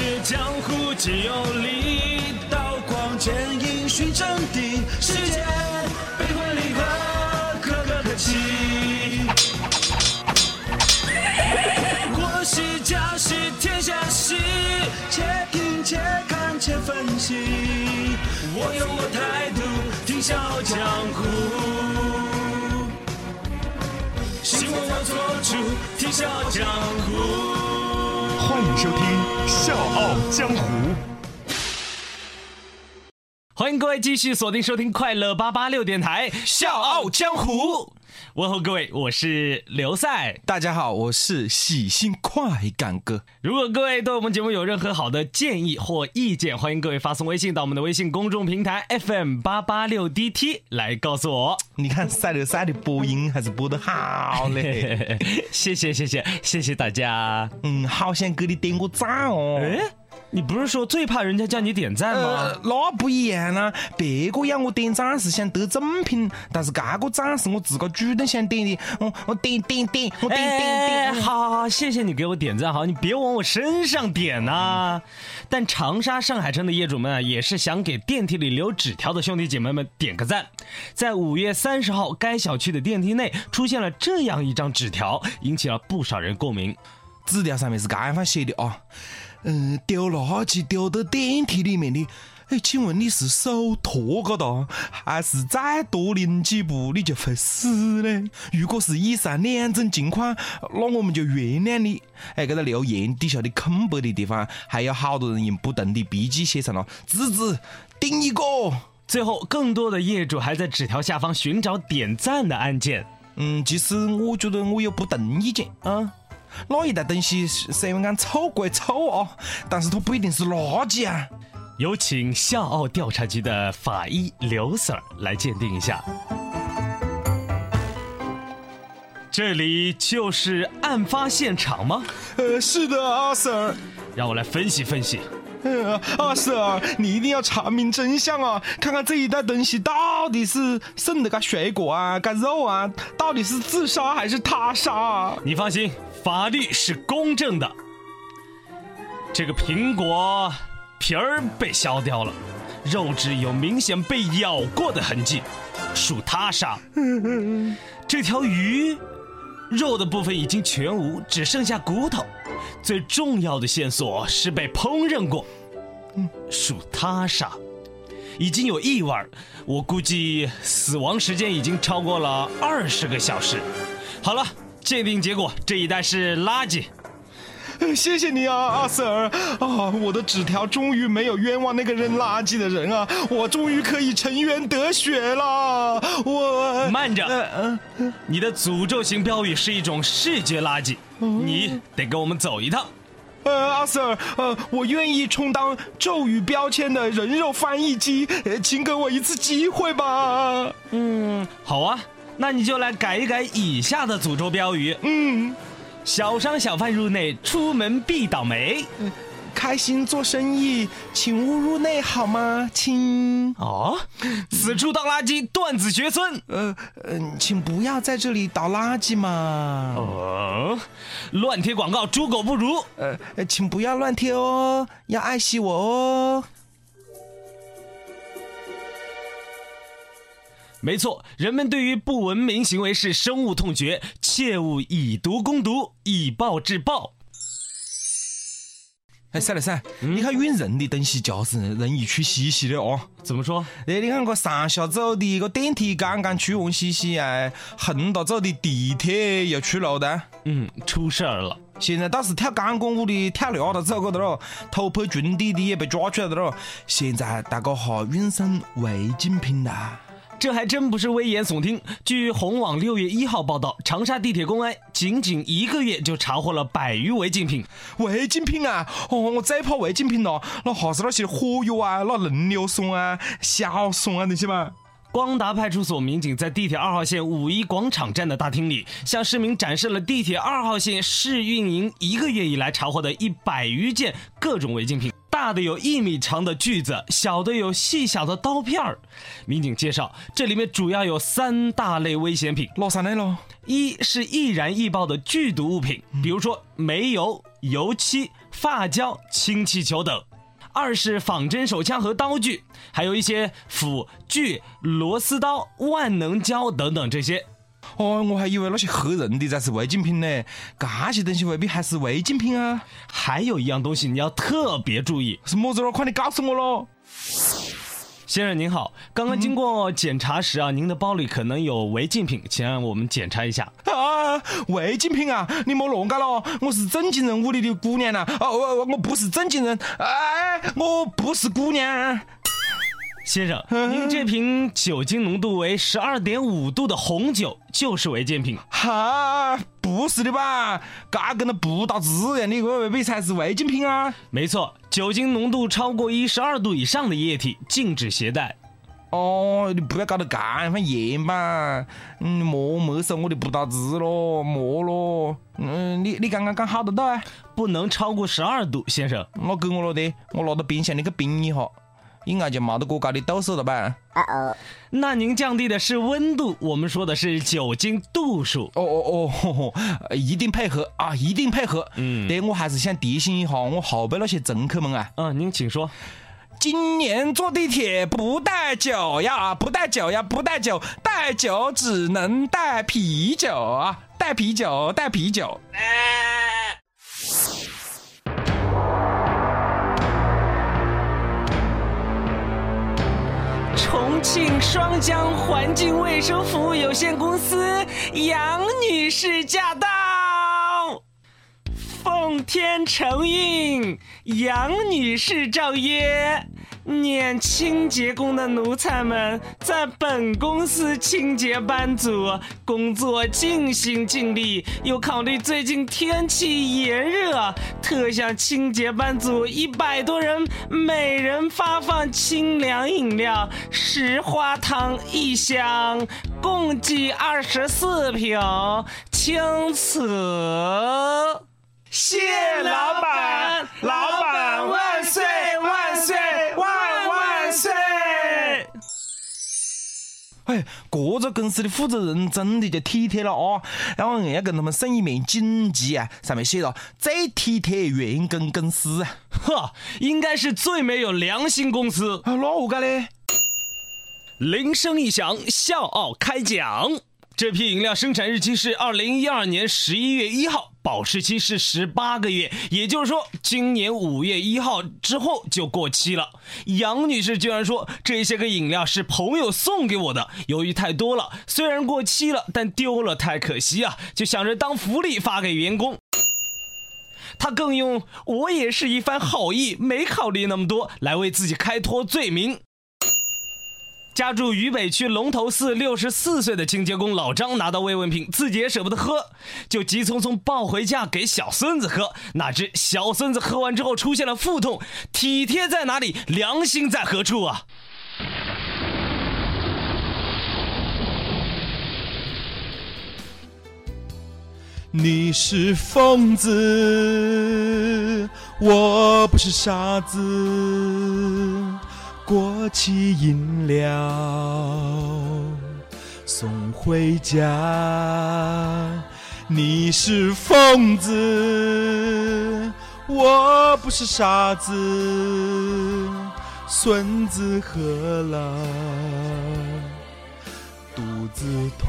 是江湖皆有理，刀光剑影寻真谛，世间悲欢离合，可歌可泣。国事家事天下事，且听且看且分析。我有我态度，听笑傲江湖。希望我做主，听笑傲江湖。欢迎收听《笑傲江湖》。欢迎各位继续锁定收听快乐八八六电台《笑傲江湖》。问候各位，我是刘赛。大家好，我是喜新快感哥。如果各位对我们节目有任何好的建议或意见，欢迎各位发送微信到我们的微信公众平台 FM 八八六 DT 来告诉我。你看赛德赛的播音还是播的好嘞，谢谢谢谢谢谢大家。嗯，好想给你点个赞哦。哎。你不是说最怕人家叫你点赞吗？呃，那不一样啊！别个要我点赞是想得赠品，但是这个赞是我自个主动想点的。我我点点点，我点点点。好，好，谢谢你给我点赞，好，你别往我身上点呐。但长沙上海城的业主们啊，也是想给电梯里留纸条的兄弟姐妹们点个赞。在五月三十号，该小区的电梯内出现了这样一张纸条，引起了不少人共鸣。纸条上面是这样写的啊。嗯，丢垃圾丢到电梯里面的，哎，请问你是手脱个哒，还是再多拎几步你就会死呢？如果是以上两种情况，那我们就原谅你。哎，这个留言底下的空白的地方，还有好多人用不同的笔记写上了“字字顶一个”。最后，更多的业主还在纸条下方寻找点赞的按键。嗯，其实我觉得我有不同意见啊。那一袋东西虽然讲臭归臭啊，但是它不一定是垃圾啊。有请笑傲调查局的法医刘 Sir 来鉴定一下。这里就是案发现场吗？呃，是的，阿 Sir。让我来分析分析。呃，阿 Sir，你一定要查明真相啊！看看这一袋东西到到底是剩的个水果啊，个肉啊，到底是自杀还是他杀？你放心。法律是公正的。这个苹果皮儿被削掉了，肉质有明显被咬过的痕迹，属他杀。这条鱼肉的部分已经全无，只剩下骨头。最重要的线索是被烹饪过，属他杀。已经有异味，我估计死亡时间已经超过了二十个小时。好了。鉴定结果，这一袋是垃圾。谢谢你啊，阿 Sir 啊！我的纸条终于没有冤枉那个扔垃圾的人啊！我终于可以沉冤得雪了。我慢着，你的诅咒型标语是一种视觉垃圾，你得跟我们走一趟。呃，阿 Sir，呃，我愿意充当咒语标签的人肉翻译机，呃请给我一次机会吧。嗯，好啊。那你就来改一改以下的诅咒标语。嗯，小商小贩入内，出门必倒霉。嗯，开心做生意，请勿入内，好吗，亲？哦，此处倒垃圾，断子绝孙。呃，嗯，请不要在这里倒垃圾嘛。哦，乱贴广告，猪狗不如。呃，请不要乱贴哦，要爱惜我哦。没错，人们对于不文明行为是深恶痛绝，切勿以毒攻毒，以暴制暴。哎，赛了噻，你看运人的东西就是容易出稀稀的哦。怎么说？哎，你看个上下走的一个电梯刚刚出完稀稀啊，横着走的地铁又出漏的。嗯，出事儿了。现在倒是跳钢管舞的跳梁子走过的咯，偷拍裙底的也被抓出来的咯。现在大家哈运送违禁品啦。这还真不是危言耸听。据红网六月一号报道，长沙地铁公安仅仅一个月就查获了百余违禁品。违禁品啊！哦，我最怕违禁品了。那还是那些火药啊，那轮流送啊，小送啊那些嘛。光达派出所民警在地铁二号线五一广场站的大厅里，向市民展示了地铁二号线试运营一个月以来查获的一百余件各种违禁品。大的有一米长的锯子，小的有细小的刀片儿。民警介绍，这里面主要有三大类危险品。落三类喽？一是易燃易爆的剧毒物品，比如说煤油、油漆、发胶、氢气球等；二是仿真手枪和刀具，还有一些斧、锯、螺丝刀、万能胶等等这些。哦，我还以为那些吓人的才是违禁品呢，这些东西未必还是违禁品啊！还有一样东西你要特别注意，是么子咯？快点告诉我喽！先生您好，刚刚经过检查时啊，您的包里可能有违禁品，请让我们检查一下。啊，违禁品啊！你莫乱搞了，我是正经人屋里的姑娘呐！哦，我我不是正经人，哎，我不是姑娘。先生，您这瓶酒精浓度为十二点五度的红酒就是违禁品。哈，不是的吧？嘎跟那不打字一样的，未必才是违禁品啊？没错，酒精浓度超过一十二度以上的液体禁止携带。哦，你不要搞得干一番严吧？嗯，莫没收我的不打字咯，莫咯。嗯，你你刚刚讲好多度啊？不能超过十二度，先生。那给我了的，我拿到冰箱里去冰一下。应该就没得过高的度数了吧？那您降低的是温度，我们说的是酒精度数。哦哦哦，一定配合啊，一定配合。嗯，对我还是想提醒一下我后边那些乘客们啊。嗯，您请说。今年坐地铁不带酒呀，不带酒呀，不带酒，带酒只能带啤酒啊，带啤酒，带啤酒。重庆双江环境卫生服务有限公司杨女士驾到，奉天承运，杨女士诏曰。念清洁工的奴才们，在本公司清洁班组工作尽心尽力，又考虑最近天气炎热，特向清洁班组一百多人每人发放清凉饮料石花汤一箱，共计二十四瓶，钦此。谢老板，老哎，这个公司的负责人真的就体贴了啊！然后硬要跟他们送一面锦旗啊，上面写着“最体贴员工公司”。呵，应该是最没有良心公司。啊那何解呢？铃声一响，笑傲开讲。这批饮料生产日期是二零一二年十一月一号。保质期是十八个月，也就是说，今年五月一号之后就过期了。杨女士居然说这些个饮料是朋友送给我的，由于太多了，虽然过期了，但丢了太可惜啊，就想着当福利发给员工。她更用“我也是一番好意，没考虑那么多”来为自己开脱罪名。家住渝北区龙头寺六十四岁的清洁工老张拿到慰问品，自己也舍不得喝，就急匆匆抱回家给小孙子喝。哪知小孙子喝完之后出现了腹痛，体贴在哪里，良心在何处啊？你是疯子，我不是傻子。过期饮料送回家，你是疯子，我不是傻子。孙子喝了肚子痛。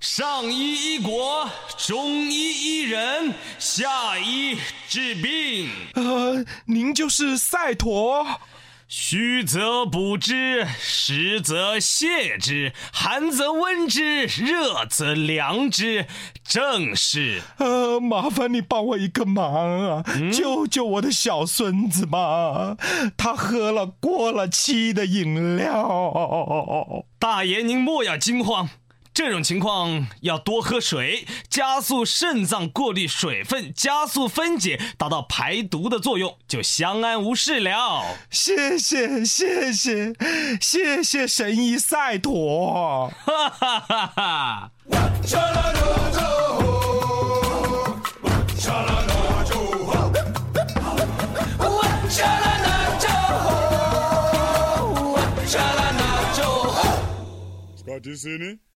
上医医国，中医医人，下医治病。呃，您就是赛陀。虚则补之，实则泻之，寒则温之，热则凉之，正是。呃，麻烦你帮我一个忙啊，救救我的小孙子吧，他喝了过了期的饮料。大爷，您莫要惊慌。这种情况要多喝水，加速肾脏过滤水分，加速分解，达到排毒的作用，就相安无事了。谢谢谢谢谢谢神医赛陀。哈哈哈哈。